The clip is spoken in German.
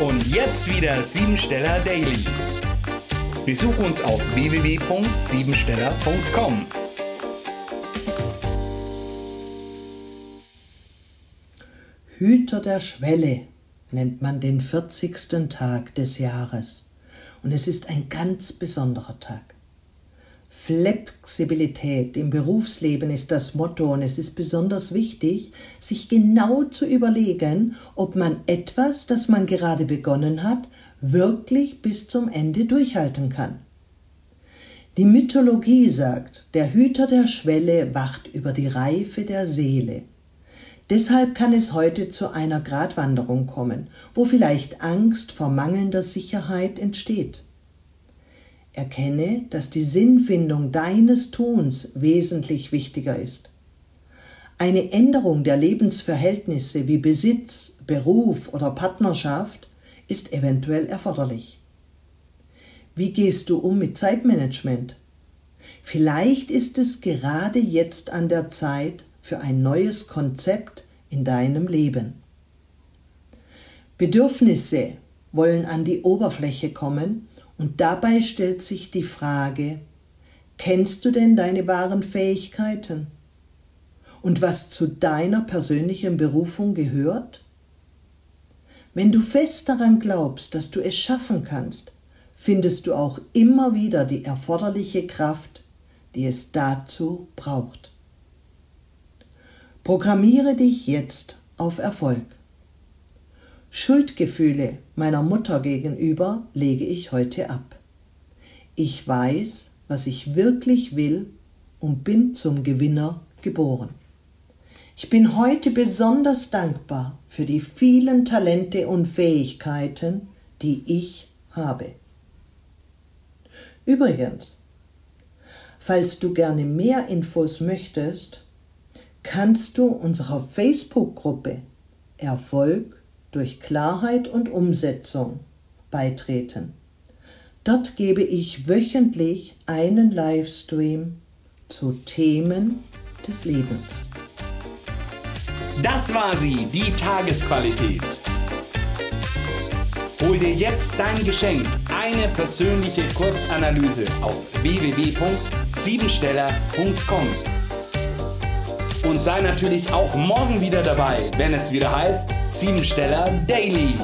Und jetzt wieder Siebensteller Daily. Besuch uns auf www.siebensteller.com. Hüter der Schwelle nennt man den 40. Tag des Jahres. Und es ist ein ganz besonderer Tag. Flexibilität im Berufsleben ist das Motto und es ist besonders wichtig, sich genau zu überlegen, ob man etwas, das man gerade begonnen hat, wirklich bis zum Ende durchhalten kann. Die Mythologie sagt, der Hüter der Schwelle wacht über die Reife der Seele. Deshalb kann es heute zu einer Gratwanderung kommen, wo vielleicht Angst vor mangelnder Sicherheit entsteht. Erkenne, dass die Sinnfindung deines Tuns wesentlich wichtiger ist. Eine Änderung der Lebensverhältnisse wie Besitz, Beruf oder Partnerschaft ist eventuell erforderlich. Wie gehst du um mit Zeitmanagement? Vielleicht ist es gerade jetzt an der Zeit für ein neues Konzept in deinem Leben. Bedürfnisse wollen an die Oberfläche kommen und dabei stellt sich die Frage, kennst du denn deine wahren Fähigkeiten? Und was zu deiner persönlichen Berufung gehört? Wenn du fest daran glaubst, dass du es schaffen kannst, findest du auch immer wieder die erforderliche Kraft, die es dazu braucht. Programmiere dich jetzt auf Erfolg. Schuldgefühle meiner Mutter gegenüber lege ich heute ab. Ich weiß, was ich wirklich will und bin zum Gewinner geboren. Ich bin heute besonders dankbar für die vielen Talente und Fähigkeiten, die ich habe. Übrigens, falls du gerne mehr Infos möchtest, kannst du unserer Facebook-Gruppe Erfolg durch Klarheit und Umsetzung beitreten. Dort gebe ich wöchentlich einen Livestream zu Themen des Lebens. Das war sie, die Tagesqualität. Hol dir jetzt dein Geschenk, eine persönliche Kurzanalyse auf www.siebensteller.com. Und sei natürlich auch morgen wieder dabei, wenn es wieder heißt Siebensteller Daily.